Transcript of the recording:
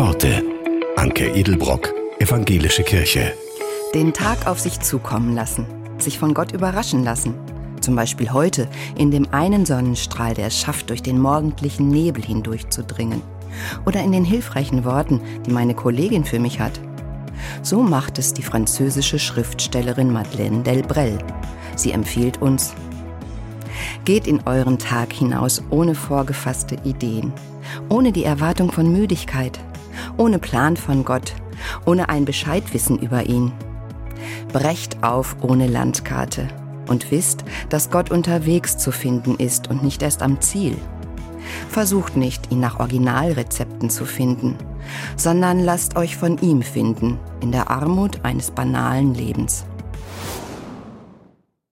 Worte. Anke Edelbrock, Evangelische Kirche. Den Tag auf sich zukommen lassen, sich von Gott überraschen lassen. Zum Beispiel heute in dem einen Sonnenstrahl, der es schafft, durch den morgendlichen Nebel hindurchzudringen. Oder in den hilfreichen Worten, die meine Kollegin für mich hat. So macht es die französische Schriftstellerin Madeleine Delbrel. Sie empfiehlt uns, Geht in euren Tag hinaus ohne vorgefasste Ideen, ohne die Erwartung von Müdigkeit, ohne Plan von Gott, ohne ein Bescheidwissen über ihn. Brecht auf ohne Landkarte und wisst, dass Gott unterwegs zu finden ist und nicht erst am Ziel. Versucht nicht, ihn nach Originalrezepten zu finden, sondern lasst euch von ihm finden, in der Armut eines banalen Lebens.